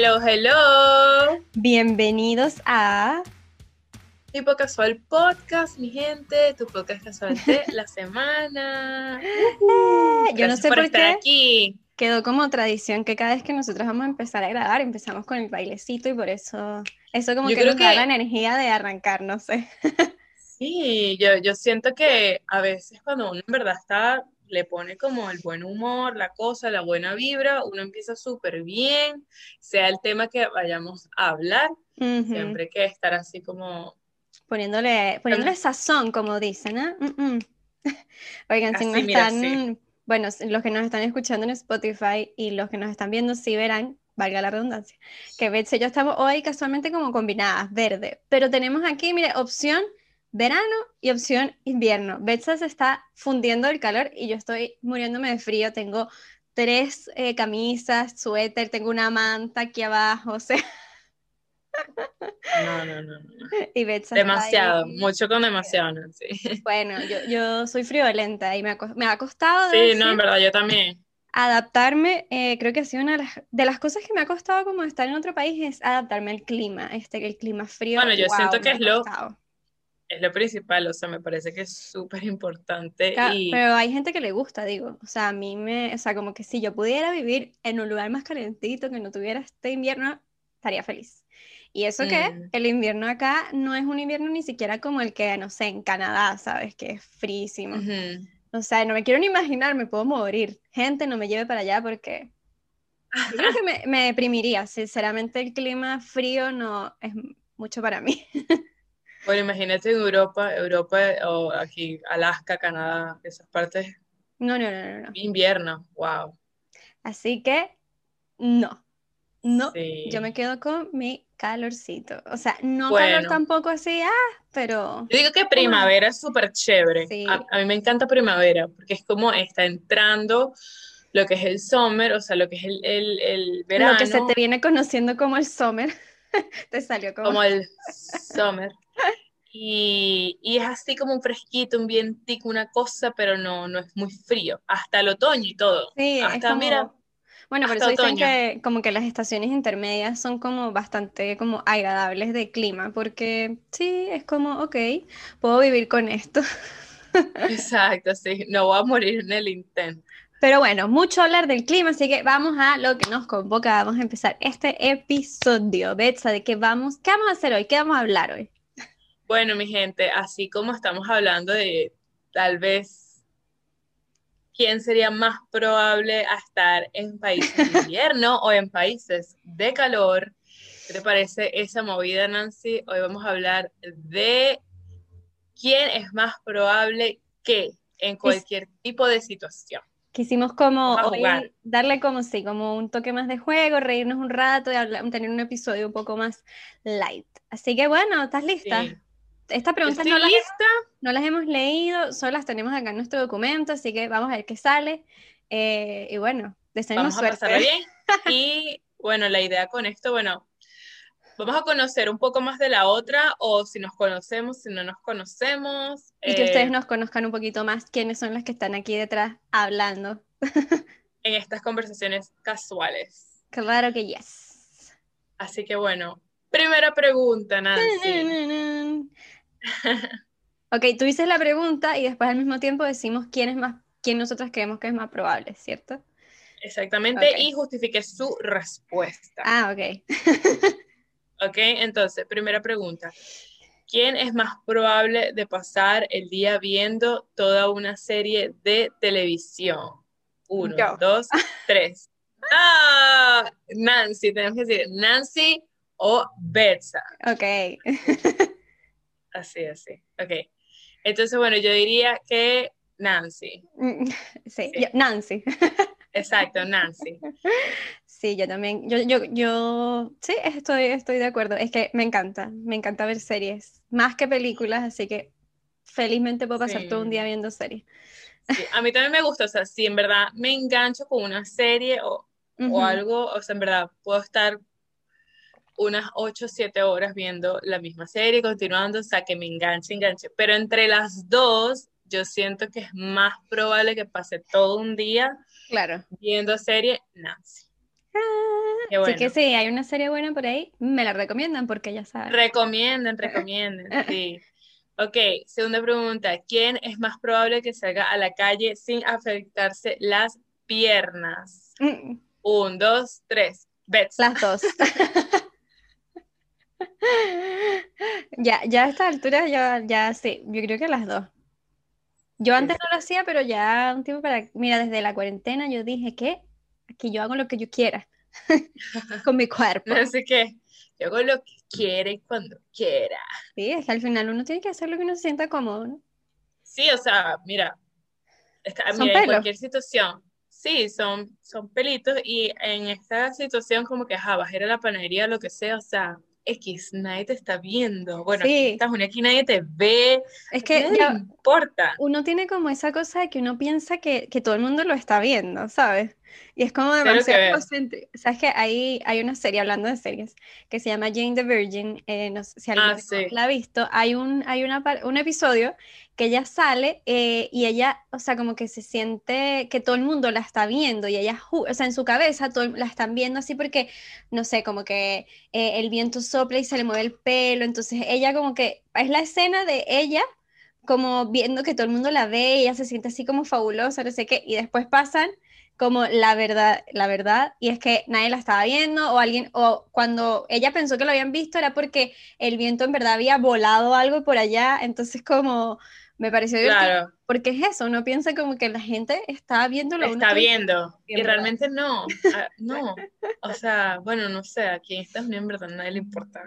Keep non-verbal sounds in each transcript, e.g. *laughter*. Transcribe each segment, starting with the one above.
Hello, hello. Bienvenidos a Tipo Casual Podcast, mi gente, tu podcast casual de *laughs* la semana. Yo no sé por, por estar qué. aquí. quedó como tradición que cada vez que nosotros vamos a empezar a grabar empezamos con el bailecito y por eso eso como Yo que creo nos da que- la energía de arrancar, no sé. Sí, yo, yo siento que a veces cuando uno en verdad está, le pone como el buen humor, la cosa, la buena vibra, uno empieza súper bien, sea el tema que vayamos a hablar, Ujú. siempre hay que estar así como Poniéndole, poniéndole sazón, como dicen, ¿ah? Mm, mm. *laughs* Oigan, si Así, nos mira, están, bueno, si- los que nos están escuchando en Spotify y los que nos están viendo sí verán, valga la redundancia, que Betsy y yo estamos hoy casualmente como combinadas, verde, pero tenemos aquí, mire, opción verano y opción invierno. Betsy se está fundiendo el calor y yo estoy muriéndome de frío, tengo tres eh, camisas, suéter, tengo una manta aquí abajo, *laughs* o sea, no, no, no, y. Demasiado, mucho con demasiado. Bueno, yo, yo soy friolenta y me ha, cos- me ha costado Sí, no, en verdad, yo también. adaptarme. eh, creo que ha sido una de las, de las cosas que me ha costado como estar en otro país es adaptarme al clima, este, el clima frío. Bueno, yo wow, siento que es lo-. Es lo principal, o sea, me parece que es súper importante y Pero hay gente que le gusta, digo. O sea, a mí me, o sea, como que si yo pudiera vivir en un lugar más calentito, que no tuviera este invierno, estaría feliz. Y eso que Mm. el invierno acá no es un invierno ni siquiera como el que, no sé, en Canadá, ¿sabes? Que es frísimo. Ujú. O sea, no me quiero ni imaginar, me puedo morir. Gente, no me lleve para allá porque yo creo que me, me deprimiría. Sinceramente, el clima frío no es mucho para mí. *laughs* Bueno, imagínate en Europa, Europa o aquí, Alaska, Canadá, esas partes, No, no, no, no, no. invierno, wow. Así que, no. No, Sí. yo me quedo con mi calorcito. O sea, no calor tampoco así, ah, pero Yo digo que primavera es súper chévere. Sí. A, a mí me encanta primavera porque es como está entrando lo que es el summer, o sea, lo que es el, el, el verano, lo que se te viene conociendo como el summer, *laughs* te salió como... como el summer. Y, y es así como un fresquito, un vientico, una cosa, pero no, no es muy frío. Hasta el otoño y todo. Sí, es Hasta, como- mira, Bueno, por eso dicen otoño. que como que las estaciones intermedias son como bastante como agradables de clima, porque sí, es como, ok, puedo vivir con esto. *laughs* exacto, sí, no voy a morir en el intento. Pero bueno, mucho hablar del clima, así que vamos a lo que nos convoca. Vamos a empezar este episodio. Betsa, ¿de qué vamos? ¿Qué vamos a hacer hoy? ¿Qué vamos a hablar hoy? Bueno, mi gente, así como estamos hablando de tal vez quién sería más probable a estar en países de invierno o en países de calor, ¿qué te parece esa movida, Nancy? Hoy vamos a hablar de quién es más probable que en cualquier tipo de situación. Quisimos como hoy darle como sí, como un toque más de juego, reírnos un rato y hablar- tener un episodio un poco más light. Así que bueno, ¿estás lista? Sí. Estas preguntas no las, lista. no las hemos leído, solo las tenemos acá en nuestro documento, así que vamos a ver qué sale. Eh, y bueno, a suerte. bien. *laughs* Y bueno, la idea con esto, bueno, vamos a conocer un poco más de la otra, o si nos conocemos, si no nos conocemos. Y que eh, ustedes nos conozcan un poquito más quiénes son las que están aquí detrás hablando. *laughs* en estas conversaciones casuales. Claro que yes. Así que bueno, primera pregunta, Nancy. *laughs* Ok, tú dices la pregunta y después al mismo tiempo decimos quién es más, quién nosotros creemos que es más probable, ¿cierto? Exactamente, y justifique su respuesta. Ah, ok. *laughs* Ok, entonces, primera pregunta. ¿Quién es más probable de pasar el día viendo toda una serie de televisión? Uno, Yo. dos, *laughs* tres. ¡Ah! Nancy, tenemos que decir Nancy o Betsa. Ok. Así, así. Ok. Entonces, bueno, yo diría que Nancy. *laughs* Sí, Sí. yo- Nancy. *laughs* Exacto, Nancy. Sí, yo también. Yo, yo, yo, sí, estoy, estoy de acuerdo. Es que me encanta, me encanta ver series, más que películas, así que felizmente puedo pasar todo un día viendo series. Sí, a mí también me gusta, o sea, si en verdad me engancho con una serie o, o algo, o sea, en verdad puedo estar unas 8 o 7 horas viendo la misma serie, continuando, o sea, que me enganche, enganche. Pero entre las dos, yo siento que es más probable que pase todo un día Claro. viendo serie Nancy. Ah, Qué Así bueno. que sí, hay una serie buena por ahí, me la recomiendan porque ya saben. Recomienden, recomienden, *laughs* sí. Ok, segunda pregunta. ¿Quién es más probable que salga a la calle sin afectarse las piernas? Mm, Un, dos, tres. Bets. Las dos. *laughs* *laughs* Ya, ya a esta altura ya, ya sí, yo creo que las dos. Yo antes no lo hacía, pero ya un tiempo para, mira, desde la cuarentena yo dije que aquí yo hago lo que yo quiera *laughs* con mi cuerpo. *laughs* Así que yo hago lo que quiera y cuando quiera. Sí, es que al final uno tiene que hacer lo que uno se sienta cómodo, ¿no? Sí, o sea, mira, está, Son mira, en pelos. cualquier situación, sí, son, son pelitos y en esta situación como que, ajá, vas a ir a la panadería, lo que sea, o sea, X, nadie te está viendo. Bueno, Sí. Estados Unidos aquí nadie te ve, Es que nadie ya importa. uno tiene como esa cosa de que uno piensa que, que todo el mundo lo está viendo, ¿sabes? Y es como demasiado egocéntrico. ¿Sabes que hay, hay una serie, hablando de series, que se llama Jane the Virgin, eh, no sé si alguien Ah, sí. la ha visto, hay un, hay una, un episodio que ella sale eh, y ella, o sea, como que se siente que todo el mundo la está viendo y ella, o sea, en su cabeza todo, la están viendo así porque, no sé, como que eh, el viento sopla y se le mueve el pelo, entonces ella como que, es la escena de ella como viendo que todo el mundo la ve y ella se siente así como fabulosa, no sé qué, y después pasan como la verdad, la verdad, y es que nadie la estaba viendo o alguien, o cuando ella pensó que lo habían visto era porque el viento en verdad había volado algo por allá, entonces como me pareció divertido, Claro, porque es eso, uno piensa como que la gente está viendo lo está viendo y realmente no, ah, *laughs* no. O sea, bueno, no sé, aquí en Estados Unidos en verdad nadie le importa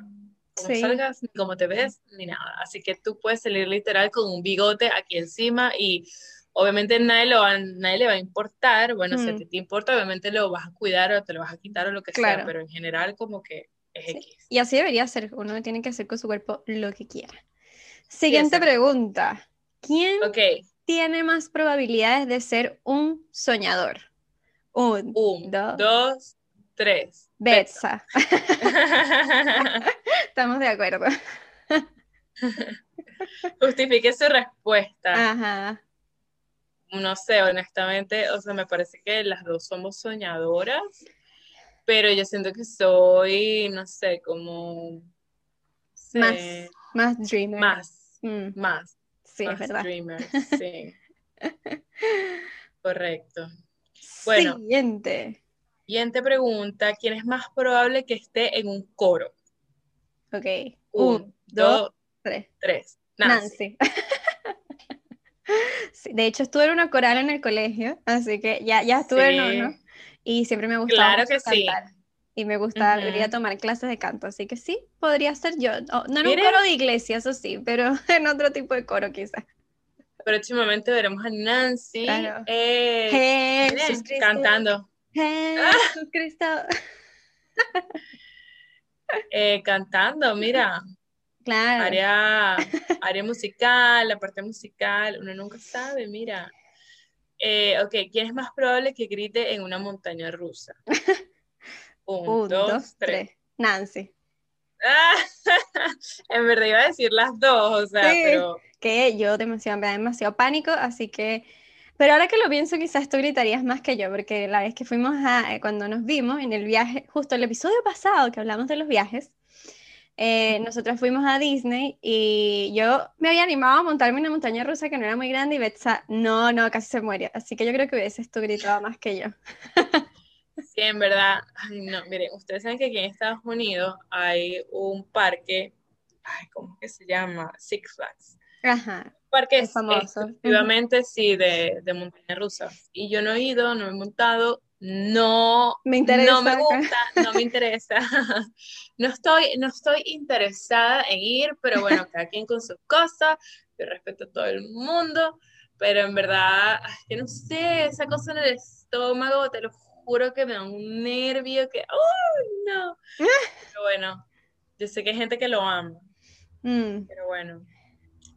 cómo Sí. salgas, ni cómo te ves, ni nada. Así que tú puedes salir literal con un bigote aquí encima y obviamente nadie, lo va, nadie le va a importar. Bueno, si a Mm. ti te importa, obviamente lo vas a cuidar o te lo vas a quitar o lo que sea, pero en general como que es Sí. X. Y así debería ser, uno tiene que hacer con su cuerpo lo que quiera. Siguiente pregunta. ¿Quién tiene más probabilidades de ser un soñador? Un, un, dos, dos, tres. Betsa. *laughs* Estamos de acuerdo. *laughs* Justifique su respuesta. Ajá. No sé, honestamente, o sea, me parece que las dos somos soñadoras, pero yo siento que soy, no sé, como Más, más dreamer. más, Mm, más, sí, es más verdad. dreamer, *laughs* sí. Correcto. Bueno. Siguiente. Siguiente pregunta, ¿quién es más probable que esté en un coro? Ok. Un, Un, dos, dos, tres. tres. Nancy. Nancy. *laughs* Sí, de hecho, estuve en una coral en el colegio, así que ya, ya estuve en Sí. uno y siempre me gustaba Claro que sí. cantar. Y me gustaba Ujú. ir a tomar clases de canto, así que sí, podría ser yo. No, no en un coro de iglesia, eso sí, pero *laughs* en otro tipo de coro quizás. Próximamente veremos a Nancy Claro. eh, Jesús miren, Cristo. cantando, Jesús *laughs* Cristo. *laughs* eh, cantando, mira, Claro. área, área musical, la parte musical, uno nunca sabe, mira. Eh, ok, ¿quién es más probable que grite en una montaña rusa? *laughs* Un, Un, dos, dos, tres. tres. Nancy. Ah, *laughs* en verdad iba a decir las dos, o sea, Sí. pero Que yo demasiado, me da demasiado pánico, así que. Pero ahora que lo pienso, quizás tú gritarías más que yo, porque la vez que fuimos a, eh, cuando nos vimos en el viaje, justo el episodio pasado que hablamos de los viajes, eh, nosotros fuimos a Disney y yo me había animado a montarme en una montaña rusa que no era muy grande y Betsa, no, no, casi se muere. Así que yo creo que hubieses tú gritado más que yo. sí, en verdad, ay, no, miren, ustedes saben que aquí en Estados Unidos hay un parque, ay, ¿cómo que se llama? Six Flags. Ajá, parque Es famoso. efectivamente sí de, de montaña rusa y yo no he ido, no he montado, no, Me interesa. no me gusta, no me *laughs* interesa, *laughs* no estoy, no estoy interesada en ir, pero bueno, cada quien con sus cosas, yo respeto a todo el mundo, pero en verdad, que no sé, esa cosa en el estómago, te lo juro que me da un nervio que, ¡ay, no! *laughs* Pero bueno, yo sé que hay gente que lo ama. Mm, Pero bueno,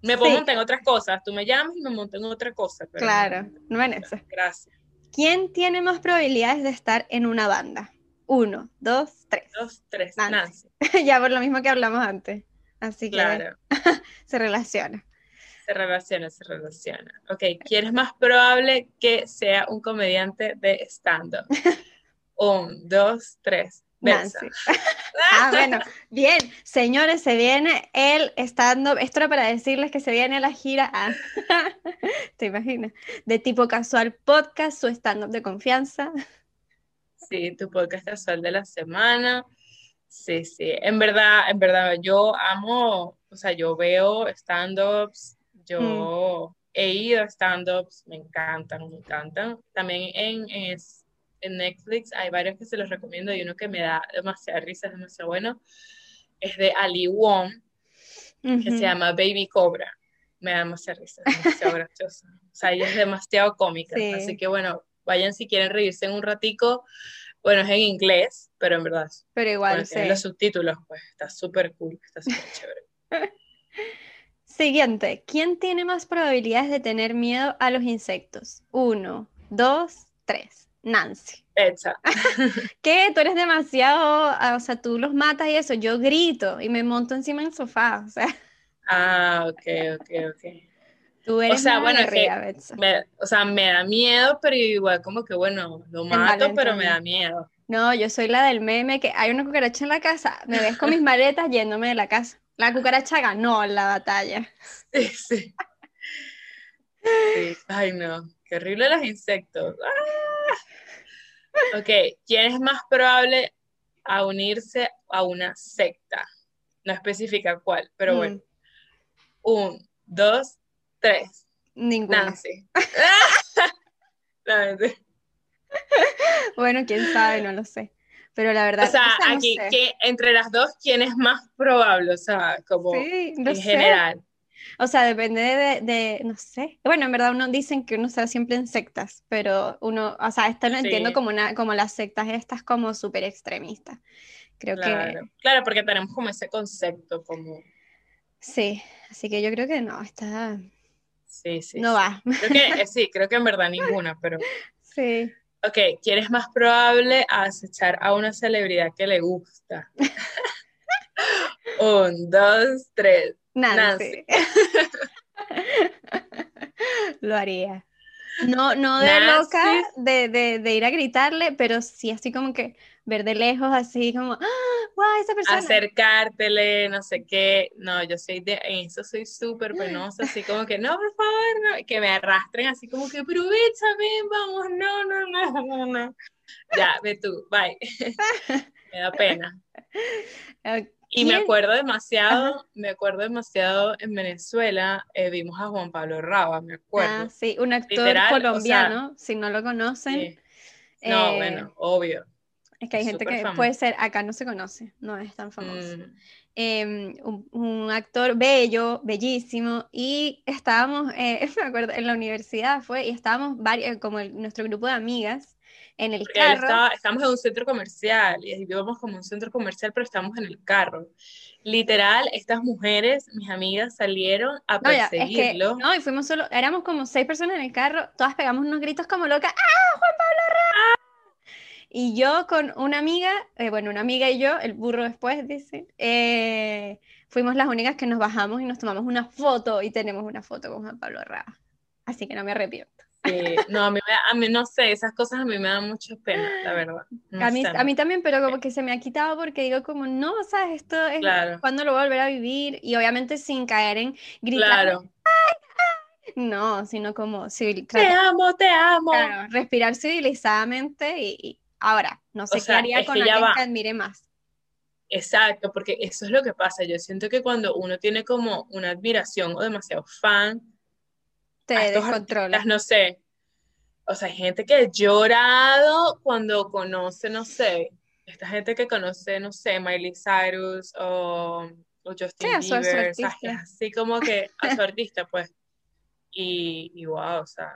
me puedo Sí. montar en otras cosas. Tú me llamas y me monto en otra cosa. Pero claro, no en eso. Gracias. ¿Quién tiene más probabilidades de estar en una banda? Uno, dos, tres. Dos, tres. Nancy. Nancy. *laughs* ya por lo mismo que hablamos antes. Así que Claro. *laughs* se relaciona. Se relaciona, se relaciona. Ok, ¿quién es más probable que sea un comediante de stand-up? *laughs* Un, dos, tres. Nancy. Ah, bueno, bien. Señores, se viene el stand-up. Esto era para decirles que se viene la gira. Ah, *laughs* ¿Te imaginas? De tipo casual podcast, su stand-up de confianza. Sí, tu podcast casual de la semana. Sí, sí. En verdad, en verdad, yo amo, o sea, yo veo stand-ups, yo mm. he ido a stand-ups, me encantan, me encantan. También en, en en Netflix hay varios que se los recomiendo y uno que me da demasiada risa, es demasiado bueno, es de Ali Wong, que se llama Baby Cobra. Me da demasiada risa, es demasiado *laughs* graciosa. O sea, ella es demasiado cómica. Así que bueno, vayan si quieren reírse en un ratico. Bueno, es en inglés, pero en verdad. Pero igual, sí. los subtítulos, pues está súper cool, está súper chévere. *laughs* Siguiente, ¿quién tiene más probabilidades de tener miedo a los insectos? Uno, dos, tres. Nancy. *laughs* ¿Qué? Tú eres demasiado, ah, o sea, tú los matas y eso, yo grito y me monto encima del sofá, o sea. Ah, ok, ok, ok. Tú eres o sea, bueno, me, o sea, me da miedo, pero igual como que, bueno, lo mato, pero me da miedo. No, yo soy la del meme que hay una cucaracha en la casa, me ves con mis *laughs* maletas yéndome de la casa. La cucaracha ganó la batalla. Sí, sí. sí. Ay, no, qué horrible los insectos. ¡Ah! Ok, ¿quién es más probable a unirse a una secta? No especifica cuál, pero mm. bueno. Un, dos, tres. Ninguna. Nancy. *laughs* bueno, quién sabe, no lo sé. Pero la verdad. O sea, aquí, que entre las dos, ¿quién es más probable? O sea, como en general. O sea, depende de, no sé. Bueno, en verdad uno dicen que uno está siempre en sectas, pero uno, o sea, esto lo entiendo como una, como las sectas estas como súper extremistas. Creo que. Claro, porque tenemos como ese concepto como. Sí, así que yo creo que no, está. Sí, sí. No va. Creo que, eh, sí, creo que en verdad *laughs* ninguna, pero. Sí. Ok, ¿quién es más probable a acechar a una celebridad que le gusta? *laughs* Un, dos, tres. Nancy. *laughs* Lo haría. No, no de loca de, de, ir a gritarle, pero sí así como que ver de lejos, así como, ¡Ah, esa persona! Acercártele, no sé qué. No, yo soy de eso, soy súper penosa, así como que, no, por favor, no. que me arrastren así como que, aprovechame, vamos, no, no, no, no, no. Ya, ve tú, bye. *laughs* me da pena. *laughs* Y me acuerdo demasiado, me acuerdo demasiado en Venezuela, eh, vimos a Juan Pablo Raba, me acuerdo. Ah, sí, un actor colombiano, si no lo conocen. No, eh, bueno, obvio. Es que hay gente que puede ser, acá no se conoce, no es tan famoso. Mm. Em, un, actor bello, bellísimo, y estábamos, eh, *laughs* me acuerdo, en la universidad fue, y estábamos varios, como nuestro grupo de amigas, en el carro. estamos en un centro comercial y vivimos como un centro comercial, pero estamos en el carro. Literal, estas mujeres, mis amigas, salieron a perseguirlo. no, y fuimos solo, éramos como seis personas en el carro, todas pegamos unos gritos como locas, ¡ah, Juan Pablo Ramos! Y yo con una amiga, eh, bueno, una amiga y yo, el burro después, dice, eh, fuimos las únicas que nos bajamos y nos tomamos una foto y tenemos una foto con Juan Pablo Ramos. Así que no me arrepiento no, a mí, a mí no sé, esas cosas a mí me dan mucha pena, la verdad. a, mí, a mí también, pero como que se me ha quitado porque digo como, no, sabes, esto es cuando lo voy a volver a vivir y obviamente sin caer en gritar. Claro. No, sino como Te amo, te amo. respirar civilizadamente y, ahora, no sé qué haría con alguien que admire más. Exacto, porque eso es lo que pasa. Yo siento que cuando uno tiene como una admiración o demasiado fan, te descontrolas. No sé. O sea, hay gente que ha llorado cuando conoce, no sé, esta gente que conoce, no sé, Miley Cyrus o, Justin Bieber, así como que a su *laughs* artista, pues. Y, y wow, o sea,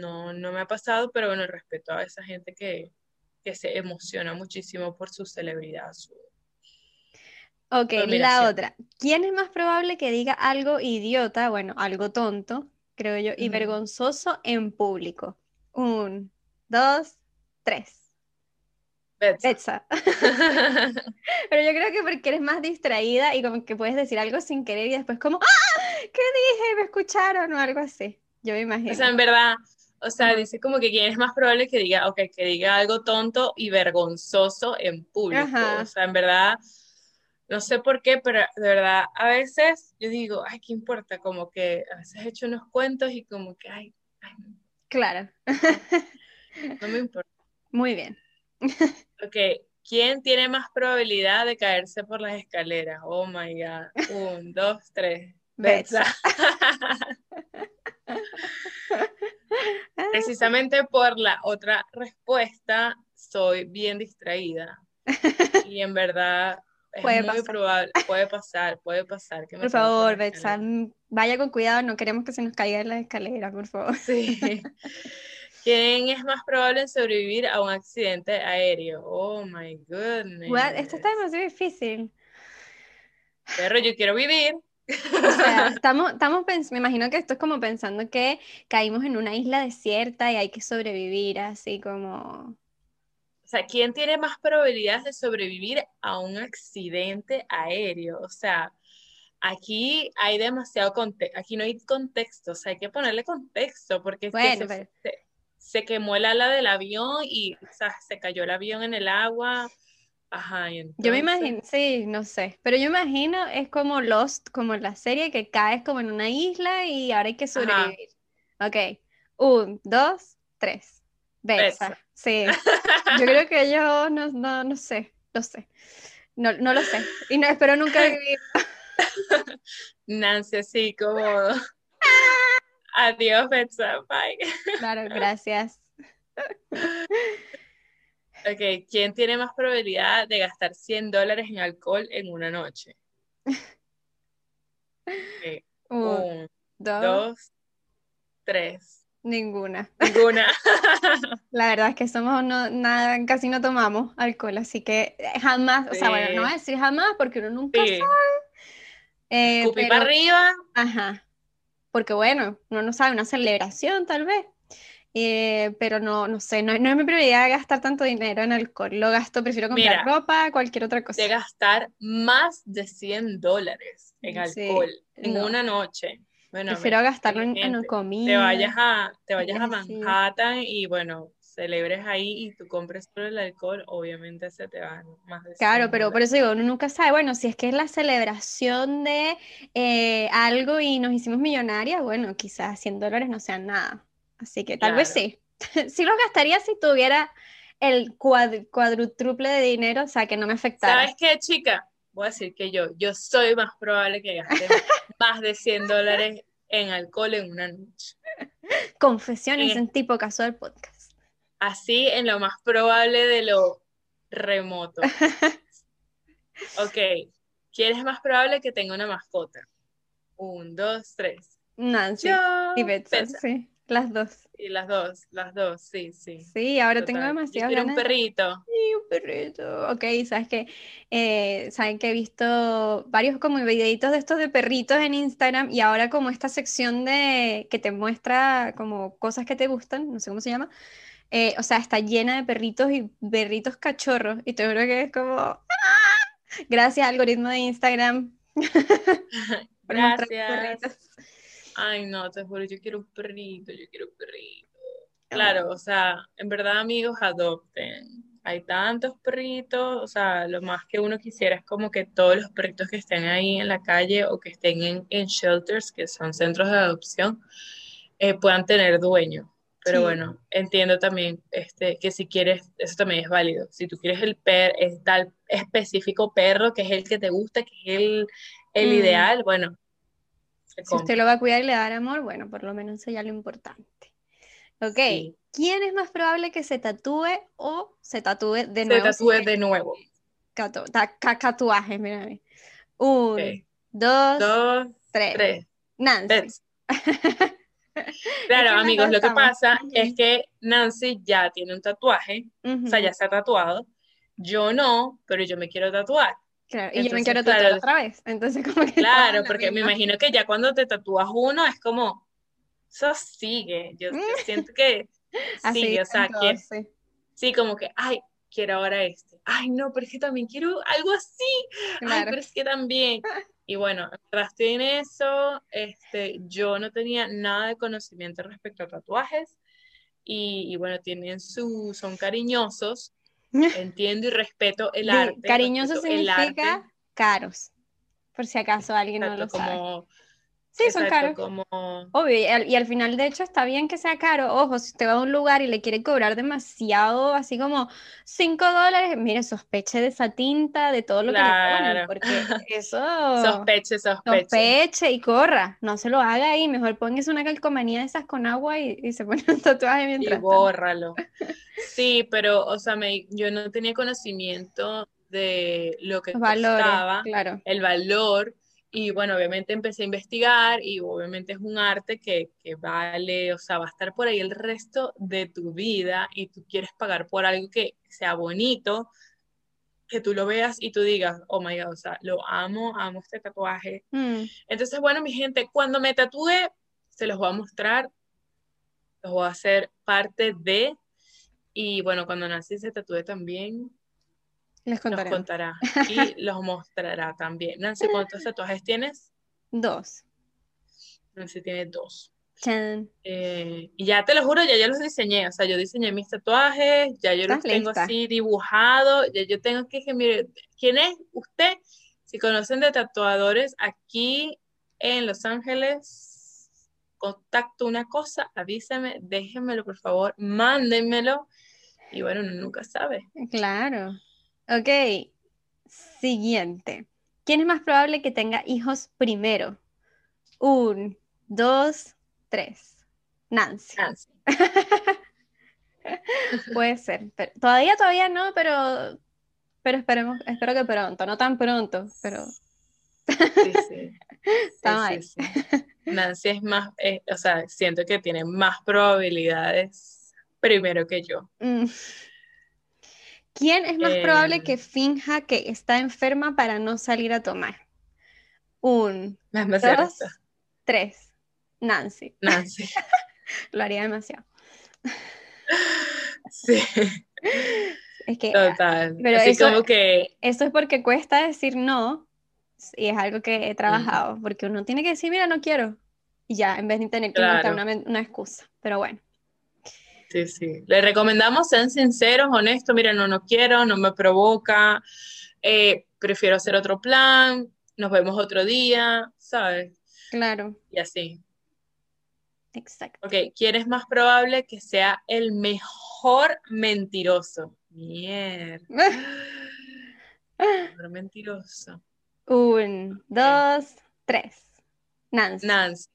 no, no me ha pasado, pero bueno, respeto a esa gente que, que se emociona muchísimo por su celebridad, su, Ok, la otra. ¿Quién es más probable que diga algo idiota, bueno, algo tonto, creo yo, y vergonzoso en público? Un, dos, tres. Betsa. *laughs* Pero yo creo que porque eres más distraída y como que puedes decir algo sin querer y después como, ¡ah! ¿Qué dije? ¿Me escucharon? O algo así. Yo me imagino. O sea, en verdad, O sea, dice como que quién es más probable que diga, ok, que diga algo tonto y vergonzoso en público. O sea, en verdad, no sé por qué, pero de verdad, a veces yo digo, ay, ¿qué importa? Como que a veces he hecho unos cuentos y como que, ay, ay Claro. no me importa. Muy bien. Ok, ¿quién tiene más probabilidad de caerse por las escaleras? Oh my God. Un, dos, tres. Betsa. *laughs* Precisamente por la otra respuesta, soy bien distraída. *laughs* Y en verdad es puede muy pasar. probable, puede pasar, puede pasar. Que por favor, Betsa, vaya con cuidado, no queremos que se nos caiga en la escalera, por favor. Sí. *laughs* ¿Quién es más probable en sobrevivir a un accidente aéreo? Oh my goodness. Esto está demasiado difícil. Pero yo quiero vivir. O sea, estamos, estamos me imagino que esto es como pensando que caímos en una isla desierta y hay que sobrevivir, así como... O sea, ¿quién tiene más probabilidades de sobrevivir a un accidente aéreo? O sea, aquí hay demasiado contexto, aquí no hay contexto, o sea, hay que ponerle contexto, porque se, quemó el ala del avión y o sea, se cayó el avión en el agua. Ajá, Yo me imagino, sí, no sé, pero yo imagino es como Lost, como la serie que caes como en una isla y ahora hay que sobrevivir. Ok, un, dos, tres. Besa. Sí. Yo creo *laughs* que yo no, no, no sé, no sé. No, no lo sé. Y no espero nunca vivir. *laughs* Nancy, así como. *laughs* Adiós, Betsa. Bye. Claro, gracias. Ok, ¿quién tiene más probabilidad de gastar 100 dólares en alcohol en una noche? Un, dos, tres. Ninguna. Ninguna. *laughs* *laughs* La verdad es que somos no, nada, casi no tomamos alcohol, así que jamás, o sea, bueno, no voy a decir jamás porque uno nunca sabe. Eh, para arriba. Ajá. Porque bueno, uno no sabe, una celebración tal vez. Eh, pero no, no sé, no, no, es mi prioridad gastar tanto dinero en alcohol. Lo gasto, prefiero comprar ropa, cualquier otra cosa. De gastar más de 100 dólares en alcohol en una noche. Bueno, Prefiero gastarlo en, comida. Te vayas a, te vayas a Manhattan y bueno, celebres ahí y tú compres todo el alcohol, obviamente se te va más de Claro, pero por eso digo, uno nunca sabe, bueno, si es que es la celebración de eh, algo y nos hicimos millonarias, bueno, quizás 100 dólares no sean nada. Así que tal vez sí. *laughs* sí los gastaría si tuviera el cuadruple de dinero, o sea, que no me afectara. ¿Sabes qué, chica? voy a decir que yo, yo soy más probable que gaste *laughs* más de 100 dólares en alcohol en una noche. Confesiones en, tipo casual podcast. Así en lo más probable de lo remoto. *laughs* ok, ¿quién es más probable que tenga una mascota? Un, dos, tres. Nancy y Betsy, sí. Las dos. Y las dos, las dos, sí, sí. Sí, ahora tengo demasiado Yo un perrito. Sí, un perrito. Ok, sabes que, eh, saben que he visto varios como videitos de estos de perritos en Instagram y ahora como esta sección de que te muestra como cosas que te gustan, no sé cómo se llama. Eh, o sea, está llena de perritos y perritos cachorros. Y te juro que es como. ¡ah! Gracias, algoritmo de Instagram. *laughs* Gracias ay no, te juro, yo quiero un perrito, yo quiero un perrito. Claro, o sea, en verdad amigos, adopten. Hay tantos perritos, o sea, lo más que uno quisiera es como que todos los perritos que estén ahí en la calle o que estén en, en shelters, que son centros de adopción, eh, puedan tener dueño. Pero bueno, entiendo también este, que si quieres, eso también es válido. Si tú quieres el per, es tal específico perro, que es el que te gusta, que es el, el mm. ideal, bueno, si usted lo va a cuidar y le va a dar amor, bueno, por lo menos eso ya lo importante. Ok, ¿quién es más probable que se tatúe o se tatúe de nuevo? Se tatúe de nuevo. Tatuajes, mira. Un, dos, tres. Nancy. *laughs* Claro, amigos, lo que pasa es que Nancy ya tiene un tatuaje, o sea, ya se ha tatuado. Yo no, pero yo me quiero tatuar. Claro, y yo me quiero tatuar otra vez. Entonces, como que *laughs* claro, porque me imagino que ya cuando te tatúas uno es como, eso sigue. Yo, *laughs* siento que sigue, o sea, que sí. como que, ay, quiero ahora este. Ay, no, pero es que también quiero algo así. Ay, pero es que también. *laughs* Y bueno, estoy en eso. Este, yo no tenía nada de conocimiento respecto a tatuajes. y, bueno, tienen su, son cariñosos. *laughs* Entiendo y respeto el arte. Cariñoso significa caros, por si acaso alguien no lo sabe. Sí, son caros. Como... Obvio, y al, final de hecho está bien que sea caro. Ojo, si usted va a un lugar y le quiere cobrar demasiado, así como 5 dólares, mire, sospeche de esa tinta, de todo lo que le ponen, porque *laughs* eso... sospeche, sospeche. Sospeche y corra, no se lo haga ahí, mejor póngase una calcomanía de esas con agua y, se pone *laughs* un tatuaje mientras Y bórralo. Sí, pero, o sea, me, yo no tenía conocimiento de lo que costaba, claro. el valor y bueno, obviamente empecé a investigar y obviamente es un arte que, que, vale, o sea, va a estar por ahí el resto de tu vida y tú quieres pagar por algo que sea bonito, que tú lo veas y tú digas, oh my God, o sea, lo amo, amo este tatuaje. Mm. Entonces, bueno, mi gente, cuando me tatúe, se los voy a mostrar, los voy a hacer parte de, y bueno, cuando nací se tatúe también, les contaré. Los contará *laughs* y los mostrará también. Nancy, ¿cuántos tatuajes tienes? Dos. Nancy tiene dos. Eh, y ya te lo juro, ya yo los diseñé, o sea, yo diseñé mis tatuajes, ya yo los tengo así dibujados, ya yo tengo que, que mire, ¿quién es usted? Si conocen de tatuadores aquí en Los Ángeles, contacto una cosa, avíseme, déjenmelo por favor, mándenmelo, y bueno, uno nunca sabe. Claro. Ok, siguiente. ¿Quién es más probable que tenga hijos primero? Un, dos, tres. Nancy. Nancy. *laughs* Puede ser. todavía, todavía no, pero, pero esperemos, espero que pronto. No tan pronto, pero. Sí, *laughs* sí. Nancy es más, eh, o sea, siento que tiene más probabilidades primero que yo. Mm. ¿Quién es más probable que em. finja que está enferma para no salir a tomar? Un, dos, tres. Nancy. *laughs* Nancy. Lo haría demasiado. *laughs* Sí. Es que. Total. Pero Así eso, como que. Eso es porque cuesta decir no. Y es algo que he trabajado. Porque uno tiene que decir, mira, no quiero. Y ya, en vez de tener que una, una excusa. Pero bueno. Sí, sí. Le recomendamos sean sinceros, honestos, mira, no, no quiero, no me provoca, eh, prefiero hacer otro plan, nos vemos otro día, ¿sabes? Claro. Y así. Exacto. Ok, ¿quién es más probable que sea el mejor mentiroso? Mierda. *laughs* mejor mentiroso. Un, dos, tres. Nancy. Nancy.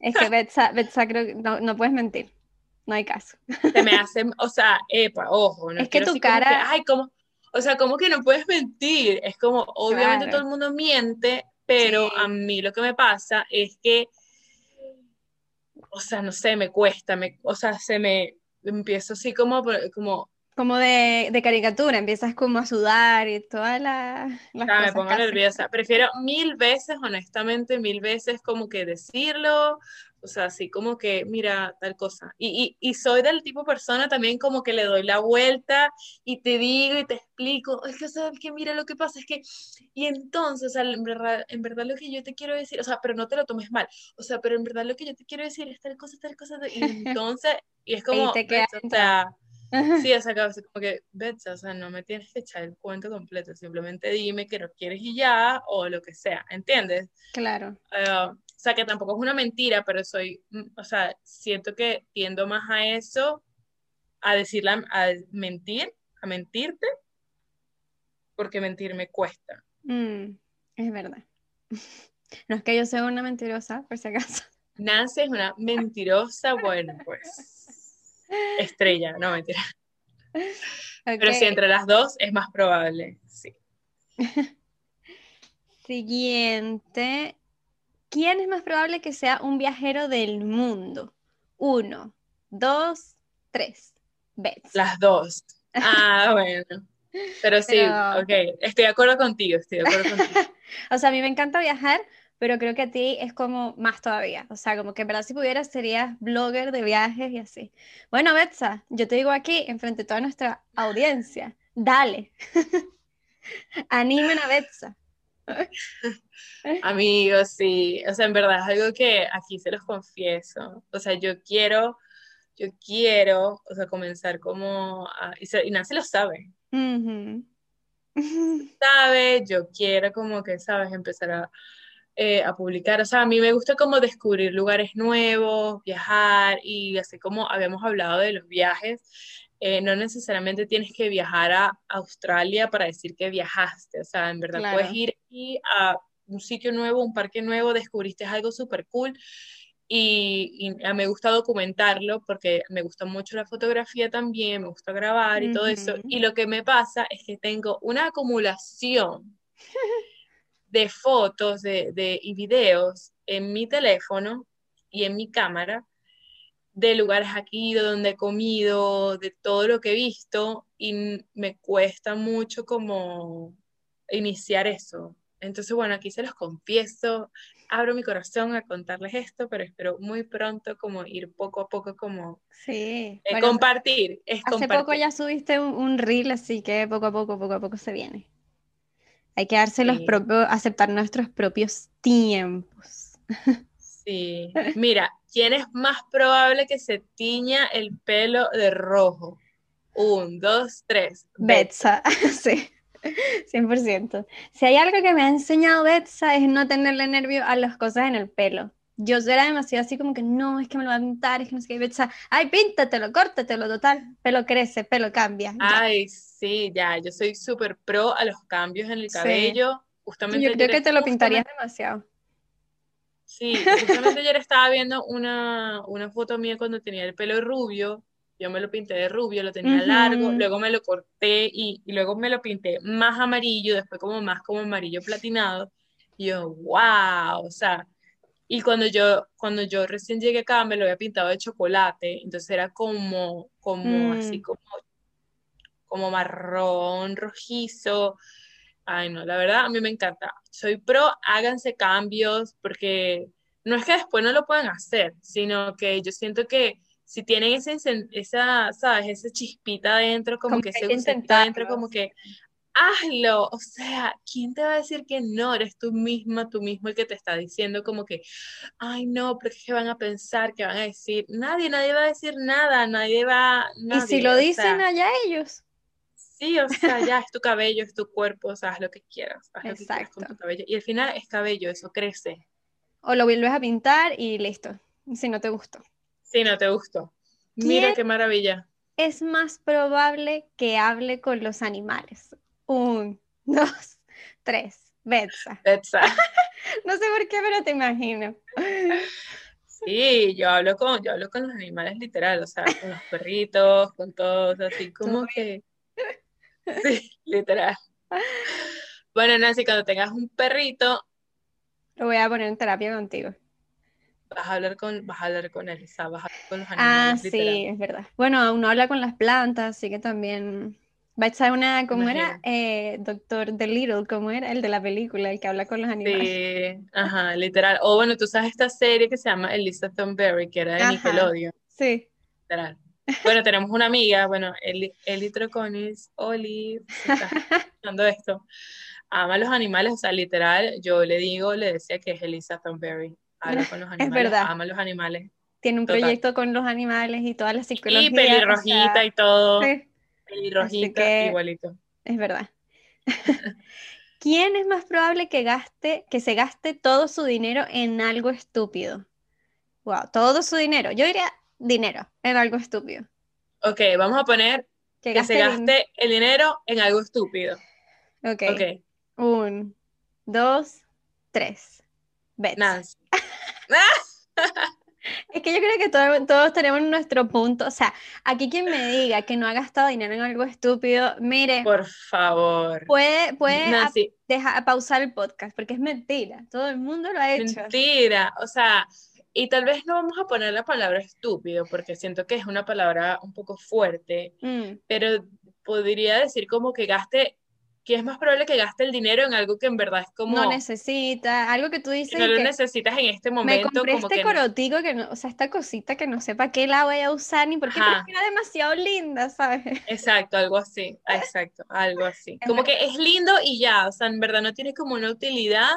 Es que Betsa, creo que no, no puedes mentir no hay caso. Se me *laughs* hace, o sea, epa, ojo, no es que tu cara, ay, como, o sea, como que no puedes mentir, es como, obviamente todo el mundo miente, pero a mí lo que me pasa es que, o sea, no sé, me cuesta, me, o sea, se me, empiezo así como, como como de, de, caricatura, empiezas como a sudar y toda la... Las me pongo nerviosa. Prefiero mil veces, honestamente, mil veces como que decirlo, o sea, así como que, mira, tal cosa. Y, y, y, soy del tipo persona también como que le doy la vuelta y te digo y te explico, es que, ¿sabes que Mira, lo que pasa es que, y entonces, o sea, en verdad, en verdad lo que yo te quiero decir, o sea, pero no te lo tomes mal, o sea, pero en verdad lo que yo te quiero decir es tal cosa, tal cosa, y *laughs* entonces, y es como, te *laughs* o sea, Sí, esa cabeza, como que, Betsa, o sea, no me tienes que echar el cuento completo, simplemente dime que no quieres y ya, o lo que sea, ¿entiendes? Claro. Ah, o sea, que tampoco es una mentira, pero soy, mm, o sea, siento que tiendo más a eso, a decirle, a mentir, a mentirte, porque mentir me cuesta. Mm, es verdad. *laughs* No es que yo sea una mentirosa, por si acaso. Nancy es una mentirosa, bueno, pues *laughs* estrella, no mentira. Pero si entre las dos es más probable, sí. *laughs* Siguiente. ¿Quién es más probable que sea un viajero del mundo? Uno, dos, tres. Bets. Las dos. Ah, *laughs* bueno. Pero sí, ok. Estoy de acuerdo contigo, estoy de acuerdo *laughs* contigo. o sea, a mí me encanta viajar, pero creo que a ti es como más todavía. O sea, como que en verdad si pudieras serías blogger de viajes y así. Bueno, Betsa, yo te digo aquí, enfrente de toda nuestra audiencia, dale. *laughs* Animen a Betsa. *laughs* Amigos, sí. O sea, en verdad es algo que aquí se los confieso. O sea, yo quiero, yo quiero, o sea, comenzar como, a, y, se, y Nancy lo sabe, Ujú. *laughs* sabe, yo quiero como que, sabes, empezar a, eh, a publicar, o sea, a mí me gusta como descubrir lugares nuevos, viajar y así como habíamos hablado de los viajes, eh, no necesariamente tienes que viajar a Australia para decir que viajaste, o sea, en verdad Claro. puedes ir aquí a un sitio nuevo, un parque nuevo, descubriste algo súper cool y, y a- me gusta documentarlo porque me gusta mucho la fotografía también, me gusta grabar y todo eso. Y lo que me pasa es que tengo una acumulación *laughs* de fotos de, de- y videos en mi teléfono y en mi cámara de lugares aquí, de donde he comido, de todo lo que he visto y me cuesta mucho como iniciar eso. Entonces, bueno, aquí se los confieso, abro mi corazón a contarles esto, pero espero muy pronto como ir poco a poco como Sí. eh, Bueno, compartir, es hace poco ya subiste un, un reel, así que poco a poco, poco a poco se viene. Hay que darse los propios, aceptar nuestros propios tiempos. *laughs* Sí, *laughs* mira, ¿quién es más probable que se tiña el pelo de rojo? Un, dos, tres. Betsa, *laughs* sí, 100%. Si hay algo que me ha enseñado Betsa es no tenerle nervio a las cosas en el pelo. Yo era demasiado así como que no, es que me lo va a pintar, es que no sé qué. Betsa, ay, píntatelo, córtatelo, total. Pelo crece, pelo cambia. ya. Ay, sí, ya, yo soy súper pro a los cambios en el Sí. cabello. Justamente Yo creo que te lo pintarías justamente- demasiado. Sí, justamente ayer estaba viendo una, una foto mía cuando tenía el pelo rubio. Yo me lo pinté de rubio, lo tenía largo, luego me lo corté y, y luego me lo pinté más amarillo, después como más como amarillo platinado. Y yo, wow, o sea, y cuando yo, cuando yo recién llegué acá me lo había pintado de chocolate, entonces era como, como Mm. así como, como marrón, rojizo. Ay, no, la verdad a mí me encanta. Soy pro, háganse cambios, porque no es que después no lo puedan hacer, sino que yo siento que si tienen ese, esa, ¿sabes? Esa chispita adentro, como, Como que que ese adentro, como que hazlo. O sea, ¿quién te va a decir que no? Eres tú misma, tú mismo el que te está diciendo como que, ay, no, porque es que van a pensar, que van a decir. Nadie, nadie va a decir nada, nadie va, Y si nadie, lo dicen sea, allá ellos. Sí, o sea, ya es tu cabello, es tu cuerpo, o sea, haz lo que quieras, haz lo que quieras con Exacto. tu cabello. Y al final es cabello, eso crece. O lo vuelves a pintar y listo. Si no te gustó. Si no te gustó. Mira ¿Quién qué maravilla. es más probable que hable con los animales? Un, *laughs* dos, tres. Betsa. Betsa. *laughs* No sé por qué, pero te imagino. Sí, yo hablo con, yo hablo con los animales literal, o sea, con los perritos, con todos, así *laughs* como que. *laughs* Sí, literal. Bueno, Nancy, cuando tengas un perrito, Lo voy a poner en terapia contigo. vas a hablar con, vas a hablar con él, vas a hablar con los Ah, animales, sí, literal. es verdad. Bueno, uno habla con las plantas, así que también. Betsa es una, ¿cómo era? Eh, Doctor Dolittle, ¿cómo era? El de la película, el que habla con los animales. Sí, ajá, literal. O bueno, tú sabes esta serie que se llama Elisa Thornberry, que era de Ajá. Nickelodeon, Sí. literal. Bueno, tenemos una amiga, bueno, Eli, Eli Troconis, Oli, si estás *laughs* escuchando esto, ama los animales, o sea, literal, yo le digo, le decía que es Elisa Thornberry, habla con los animales, verdad. ama los animales. Tiene un Total. proyecto con los animales y toda la psicología. Y o pelirrojita sea, y todo, sí, pelirrojita, que- igualito. es verdad. *laughs* ¿Quién es más probable que gaste, que se gaste todo su dinero en algo estúpido? Wow, todo su dinero. Yo diría dinero en algo estúpido. Ok, vamos a poner Que que se gaste el dinero en algo estúpido. Ok. Ok, Un, dos, tres. Bets. Nancy. *laughs* *laughs* Es que yo creo que todo- todos tenemos nuestro punto. O sea, aquí quien me diga que no ha gastado dinero en algo estúpido, mire, Por favor. puede, puede a- Nancy, deja- pausar el podcast, porque es mentira. Todo el mundo lo ha hecho. mentira. O sea, y tal vez no vamos a poner la palabra estúpido, porque siento que es una palabra un poco fuerte, Mm, pero podría decir como que gaste, que es más probable que gaste el dinero en algo que en verdad es como no necesita, algo que tú que dices no y lo que necesitas en este me momento, compré como este que corotico que no, o sea, esta cosita que no sé para qué la voy a usar ni por qué, pero Ajá. es que era demasiado linda, ¿sabes? Exacto, algo así, exacto, algo así. Como que es lindo y ya, o sea, en verdad no tiene como una utilidad,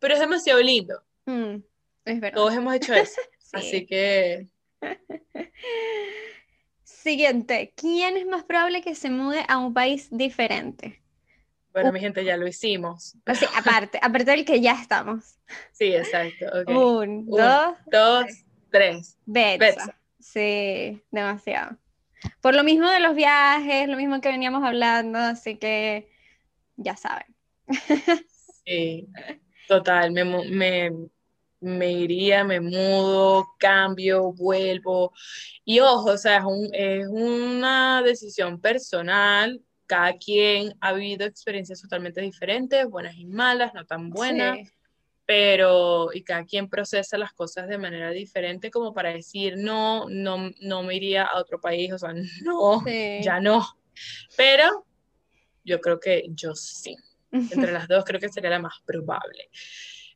pero es demasiado lindo. Mm, es verdad. Todos hemos hecho eso. *laughs* Sí. Así que *laughs* Siguiente, ¿quién es más probable que se mude a un país diferente? Bueno, mi gente, ya lo hicimos. Sí, *laughs* aparte, aparte del que ya estamos. Sí, exacto. Okay. Un, dos, dos, tres. Betsa. Betsa. Sí, demasiado. Por lo mismo de los viajes, lo mismo que veníamos hablando, así que ya saben. Sí, total, me, me iría, me mudo, cambio, vuelvo. Y ojo, o sea, es un- es una decisión personal. Cada quien ha vivido experiencias totalmente diferentes, buenas y malas, no tan buenas. Sí. pero y cada quien procesa las cosas de manera diferente como para decir no, no, no me iría a otro país, o sea, *laughs* no, Sí. ya no. Pero yo creo que yo sí. Entre *laughs* las dos creo que sería la más probable.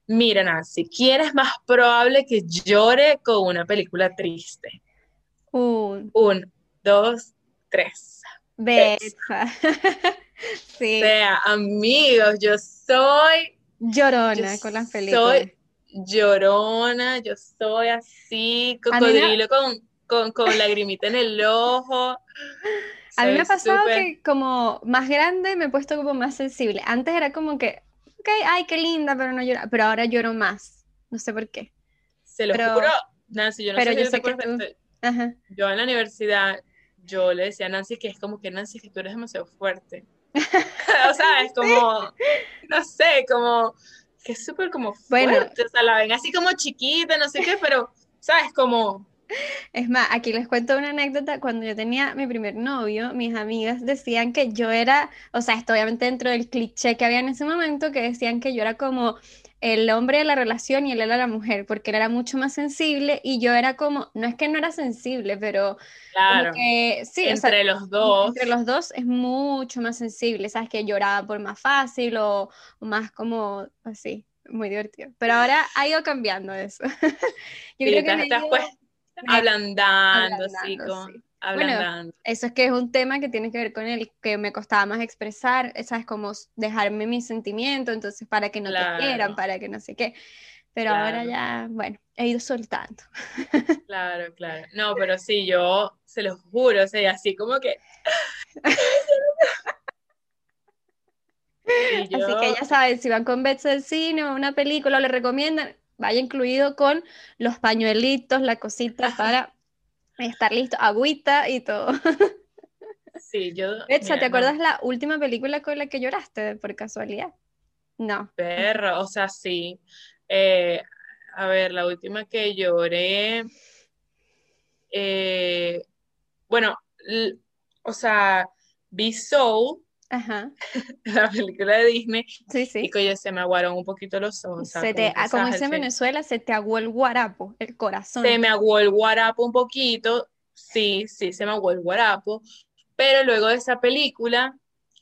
Mira, Nancy, ¿quién es más probable que llore con una película triste? Un Un, dos, tres. Betsa. *laughs* O sea, amigos, yo soy llorona Yo con las películas. soy llorona, yo soy así, cocodrilo con, con, con lagrimita en el ojo. A mí me ha pasado que como más grande me he puesto como más sensible. Antes era como que, ok, ay, qué linda, pero no llora. Pero ahora lloro más. No sé por qué. Se lo pero- juro, Nancy, yo no pero sé yo sé que tú- Ajá. yo en la universidad, yo le decía a Nancy que es como que Nancy, que tú eres demasiado fuerte. *laughs* o sea, es *laughs* como, no sé, como, que es súper como Bueno. fuerte, o sea, la ven así como chiquita, no sé qué, pero, ¿sabes? Como, Es más, aquí les cuento una anécdota. Cuando yo tenía mi primer novio, mis amigas decían que yo era, o sea, esto obviamente dentro del cliché que había en ese momento, que decían que yo era como el hombre de la relación y él era la mujer, porque él era mucho más sensible y yo era como, no es que no era sensible, pero claro, que sí, o sea, entre los dos. entre los dos es mucho más sensible, ¿sabes? Que lloraba por más fácil o, o más como así, muy divertido. Pero ahora ha ido cambiando eso. *laughs* Yo Sí, creo que te- has ido- puesto ablandando, así, ablandando, como, sí. ablandando. Eso es que es un tema que tiene que ver con el que me costaba más expresar, ¿sabes? Como dejarme mis sentimientos, entonces para que no te quieran, para que no sé qué. Pero ahora ya, bueno, he ido soltando. *laughs* Claro, claro. No, pero sí, yo se lo juro, o sea, así como que. *laughs* Así que ya saben, si van con Betsy al cine o una película le recomiendan, vaya incluido con los pañuelitos, la cosita para estar listo, agüita y todo. *laughs* Sí, yo. Betsa, ¿te no, acuerdas la última película con la que lloraste por casualidad? No. perro, o sea, sí. Eh, a ver, la última que lloré. eh, bueno, o sea, vi Soul, Ajá. *laughs* la película de Disney, Sí, y sí. coño, se me aguaron un poquito los ojos. Se como te, ah, como dice en Venezuela, se te aguó el guarapo, el corazón. Se me aguó el guarapo un poquito, sí, sí, se me aguó el guarapo, pero luego de esa película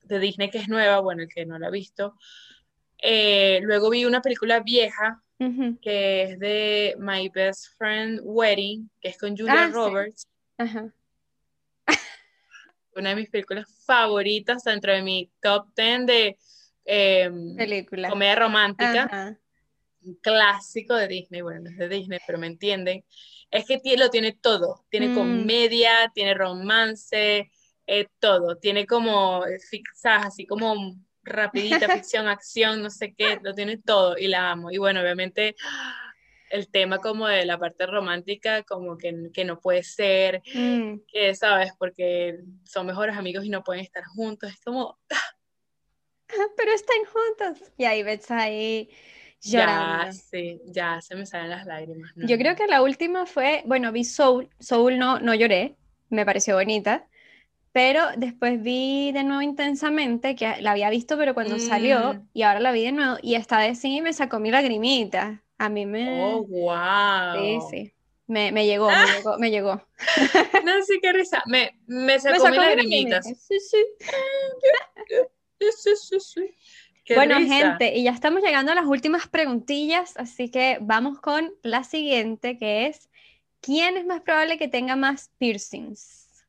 de Disney que es nueva, bueno, el que no la ha visto, eh, luego vi una película vieja que es de My Best Friend Wedding, que es con Julia Ah, sí. Roberts, Ajá. Una de mis películas favoritas dentro de mi top 10 de eh, Película. comedia romántica. Ajá. un clásico de Disney, bueno, no es de Disney, pero me entienden, es que lo tiene todo, tiene Mm. comedia, tiene romance, eh, todo, tiene como, eh, ¿sabes? Así como rapidita, *laughs* ficción, acción, no sé qué, lo tiene todo y la amo. Y bueno, obviamente el tema como de la parte romántica, como que, que no puede ser, Mm. que, ¿sabes? Porque son mejores amigos y no pueden estar juntos, es como, Pero están juntos. Y ahí ves ahí ya, llorando. sí, ya se me salen las lágrimas. ¿no? Yo creo que la última fue, bueno, vi Soul. Soul no, no lloré, me pareció bonita. Pero después vi de nuevo Intensamente, que la había visto, pero cuando salió, Mm. y ahora la vi de nuevo, y esta vez sí me sacó mi lagrimita. A mí me. Oh, wow. Sí, sí. Me, me llegó, me llegó, me llegó. *laughs* Sé qué risa. Me, me Me sacó sacó mis mi lagrimitas. lagrimita. Sí, sí. Sí, sí, sí. Qué Bueno, risa. gente, y ya estamos llegando a las últimas preguntillas, así que vamos con la siguiente, que es, ¿quién es más probable que tenga más piercings?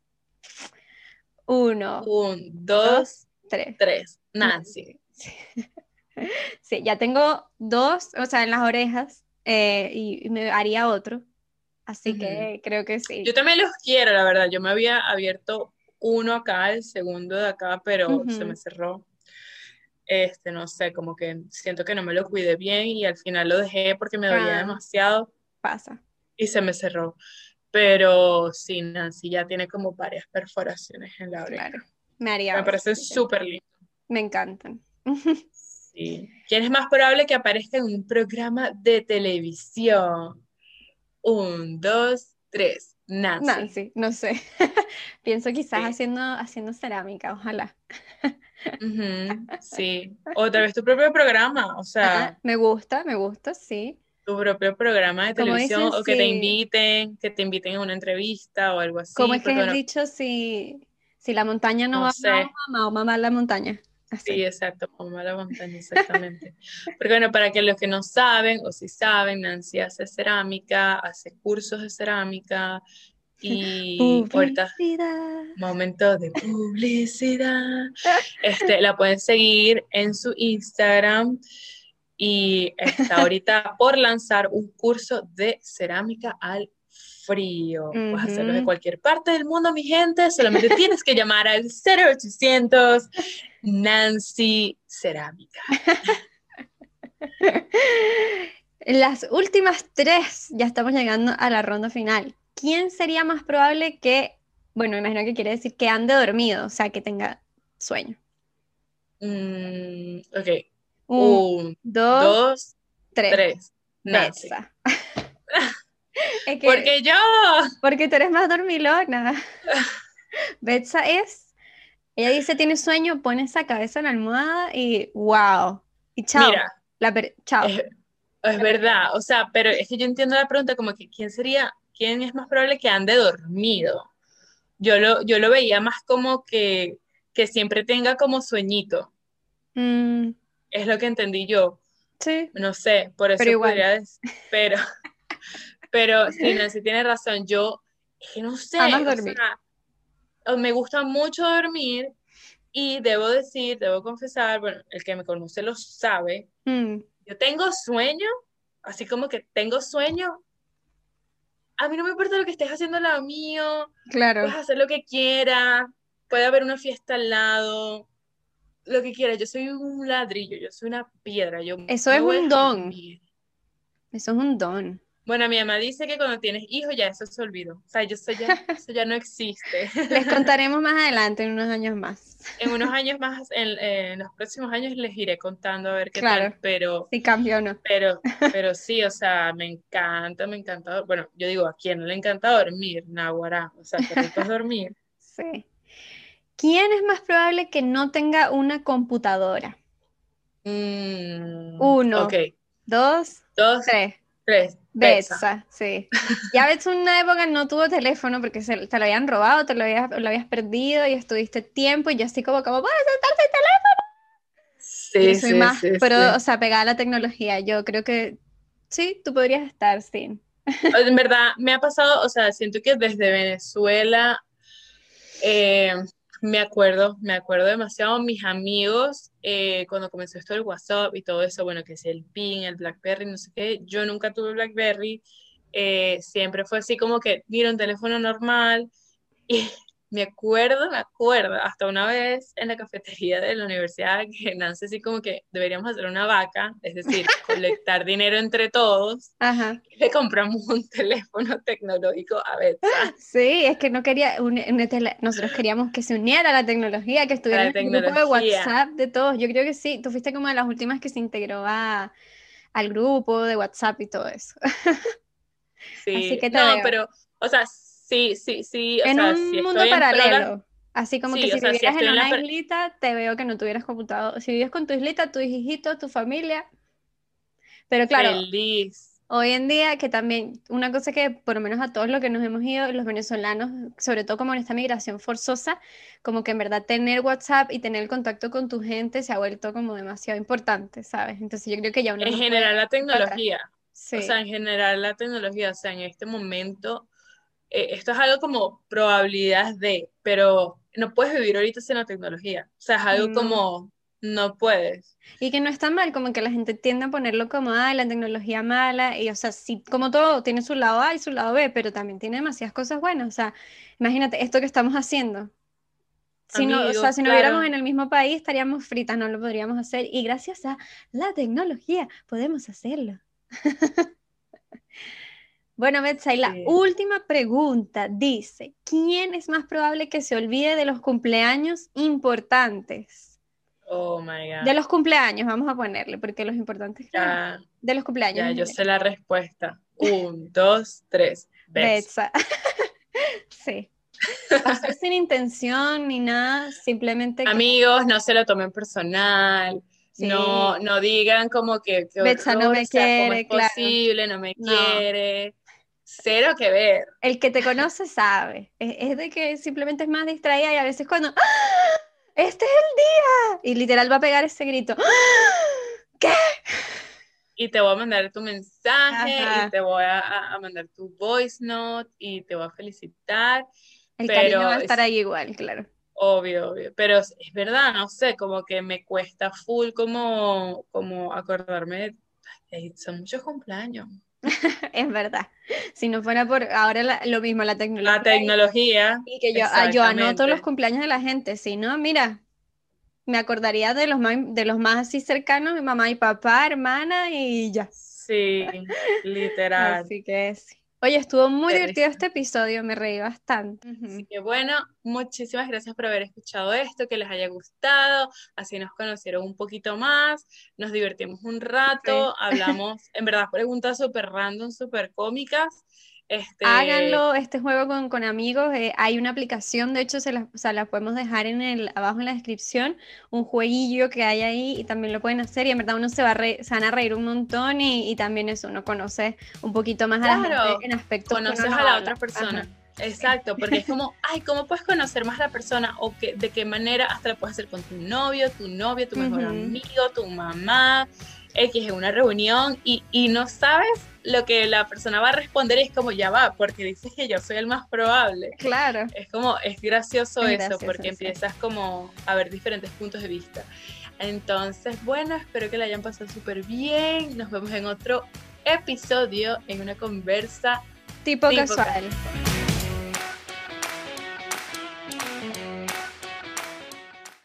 Uno, Un, dos, tres. tres. Nancy. *laughs* *laughs* Sí, ya tengo dos, o sea, en las orejas, eh, y, y me haría otro. Así que creo que sí. Yo también los quiero, la verdad. Yo me había abierto uno acá, el segundo de acá, pero se me cerró. Este, no sé, como que siento que no me lo cuidé bien y al final lo dejé porque me dolía Ah. demasiado Pasa. y se me cerró. Pero sí, Nancy ya tiene como varias perforaciones en la oreja. Claro. Me haría. Me parecen súper lindos. Me encantan. *laughs* Sí. ¿Quién es más probable que aparezca en un programa de televisión? Un, dos, tres. Nancy. Nancy, no sé. *laughs* Pienso quizás Sí. haciendo, haciendo cerámica, ojalá. *laughs* Sí. O tal vez tu propio programa, o sea, Ajá, Me gusta, me gusta, sí. tu propio programa de Como televisión, dicen, o que te inviten, que te inviten a una entrevista o algo así. ¿Cómo es que bueno, dicho? Si, si la montaña no No va a sé. Mahoma, o mamá la montaña. Así. Sí, exacto, como a la montaña, exactamente. Porque bueno, para que los que no saben, o si saben, Nancy hace cerámica, hace cursos de cerámica, y ahorita Publicidad. Momento de publicidad. Este, la pueden seguir en su Instagram y está ahorita por lanzar un curso de cerámica al frío. Puedes hacerlo de cualquier parte del mundo, mi gente. Solamente tienes que llamar al 0800 Nancy Cerámica. *laughs* Las últimas tres, ya estamos llegando a la ronda final. ¿Quién sería más probable que, bueno, imagino que quiere decir que ande dormido, o sea, que tenga sueño? Mm, ok. Un, Un, dos, dos, tres. tres. Nancy. Betsa. *laughs* Es que- Porque yo. porque tú eres más dormilona. *laughs* Betsa es, ella dice tiene sueño, pone esa cabeza en la almohada y wow. Y chao. Mira. La chao. Es, es verdad, o sea, pero es que yo entiendo la pregunta como que quién sería, quién es más probable que ande dormido. Yo lo, yo lo veía más como que, que siempre tenga como sueñito, Mm, es lo que entendí yo. sí. No sé, por eso Pero igual. podría decir, pero, *laughs* pero sí, Nancy tiene razón, yo es que no sé, Amas o dormir. sea, me gusta mucho dormir y debo decir, debo confesar, bueno, el que me conoce lo sabe, Mm, yo tengo sueño, así como que tengo sueño. A mí no me importa lo que estés haciendo al lado mío, claro. puedes hacer lo que quieras, puede haber una fiesta al lado, lo que quieras. Yo soy un ladrillo, yo soy una piedra. Yo Eso es un don. dormir. Eso es un don. Bueno, mi mamá dice que cuando tienes hijos ya eso se olvidó. O sea, yo eso ya, *laughs* eso ya no existe. Les contaremos *laughs* más adelante, en unos años más. En unos años más, en, en los próximos años les iré contando a ver qué Claro. tal, pero Si cambio o no. Pero, *laughs* pero sí, o sea, me encanta, me encanta. Bueno, yo digo, ¿a quién no le encanta dormir? Naguará. O sea, qué rico es dormir. Sí. ¿Quién es más probable que no tenga una computadora? Mm, Uno. Ok, Dos, dos, tres. Tres. Betsa. Betsa, sí. Ya en una época no tuvo teléfono porque se, te lo habían robado, te lo habías, lo habías perdido y estuviste tiempo y yo así como, como puedes Sí, Yo soy sí, más, sí, pero, sí. o sea, pegada a la tecnología. Yo creo que sí, tú podrías estar, sí. En verdad, me ha pasado, o sea, siento que desde Venezuela, eh, me acuerdo, me acuerdo demasiado, mis amigos, eh, cuando comenzó esto del WhatsApp y todo eso, bueno, que es el PIN, el BlackBerry, no sé qué, yo nunca tuve BlackBerry, eh, siempre fue así como que, mira, un teléfono normal, *laughs* y me acuerdo, me acuerdo, hasta una vez en la cafetería de la universidad que Nancy así como que deberíamos hacer una vaca, es decir, *laughs* colectar dinero entre todos, Ajá. le compramos un teléfono tecnológico a Betsa. Sí, es que no quería, un- una tele- nosotros queríamos que se uniera a la tecnología, que estuviera en el grupo de. WhatsApp de todos. Yo creo que sí, tú fuiste como de las últimas que se integró a, al grupo de WhatsApp y todo eso. *laughs* Sí, Así que te no, veo. pero, o sea, sí, sí, sí, o En sea, un si mundo paralelo. Así como Sí, que si sea, si vivieras en la una islita, te veo que no tuvieras computador. Si vives con tu islita, tus hijitos, tu familia. Pero claro, feliz. Hoy en día, que también, una cosa que por lo menos a todos los que nos hemos ido, los venezolanos, sobre todo como en esta migración forzosa, como que en verdad tener WhatsApp y tener el contacto con tu gente se ha vuelto como demasiado importante, ¿sabes? Entonces yo creo que ya uno En no general la tecnología, Sí, o sea, en general la tecnología, o sea, en este momento, eh, esto es algo como probabilidad de, pero no puedes vivir ahorita sin la tecnología, o sea, es algo Mm. como, no puedes. Y que no está mal, como que la gente tiende a ponerlo como, ay, la tecnología mala, y o sea, sí, como todo, tiene su lado A y su lado B, pero también tiene demasiadas cosas buenas, o sea, imagínate, esto que estamos haciendo, si no, o sea, si no viéramos en el mismo país, estaríamos fritas, no lo podríamos hacer, y gracias a la tecnología podemos hacerlo. *laughs* Bueno, Betsy, la última pregunta dice, ¿quién es más probable que se olvide de los cumpleaños importantes? Oh, my God. De los cumpleaños, vamos a ponerle, porque los importantes, de los cumpleaños. Ya, yo sé la respuesta. Un, dos, tres. Betsa. *laughs* sí. sin intención ni nada, simplemente... Amigos, no se lo tomen personal. No, no digan como que, Betsa no me quiere, es posible, no me quiere. Cero que ver. El que te conoce sabe. Es, de que simplemente es más distraída y a veces cuando ¡Ah! este es el día y literal va a pegar ese grito. ¡Ah! ¿Qué? Y te voy a mandar tu mensaje y te voy a, mandar tu voice note y te voy a felicitar. El cariño va a estar ahí igual, claro. Obvio, obvio. Pero es verdad, no sé, como que me cuesta full como, como acordarme de, son muchos cumpleaños. *laughs* es verdad. Si no fuera por ahora lo mismo, la tecnología. La tecnología. Y, que yo, ah, yo anoto los cumpleaños de la gente, si no, mira, me acordaría de los más, de los más así cercanos, mi mamá y papá, hermana y ya. Sí, literal. Así que sí. Oye, estuvo muy divertido este episodio, me reí bastante. Así que bueno, muchísimas gracias por haber escuchado esto, que les haya gustado, así nos conocieron un poquito más, nos divertimos un rato, *laughs* hablamos, en verdad, preguntas súper random, súper cómicas, este... Háganlo, este juego con, amigos. Eh, hay una aplicación, de hecho, se la, o podemos dejar en el, abajo en la descripción, un jueguillo que hay ahí y también lo pueden hacer. Y en verdad uno se, va a van a reír un montón y, también eso, uno conoce un poquito más a la gente en aspectos. Conoces a la otra persona. Exacto, porque es *laughs* como, ay, ¿cómo puedes conocer más a la persona? O que, de qué manera hasta lo puedes hacer con tu novio, tu novia, tu mejor amigo, tu mamá. X en una reunión y, y, no sabes lo que la persona va a responder es como ya va, porque dices que yo soy el más probable. Claro. Es como, es gracioso eso, porque empiezas como a ver diferentes puntos de vista. Entonces, bueno, espero que la hayan pasado súper bien. Nos vemos en otro episodio, en una conversa tipo, casual.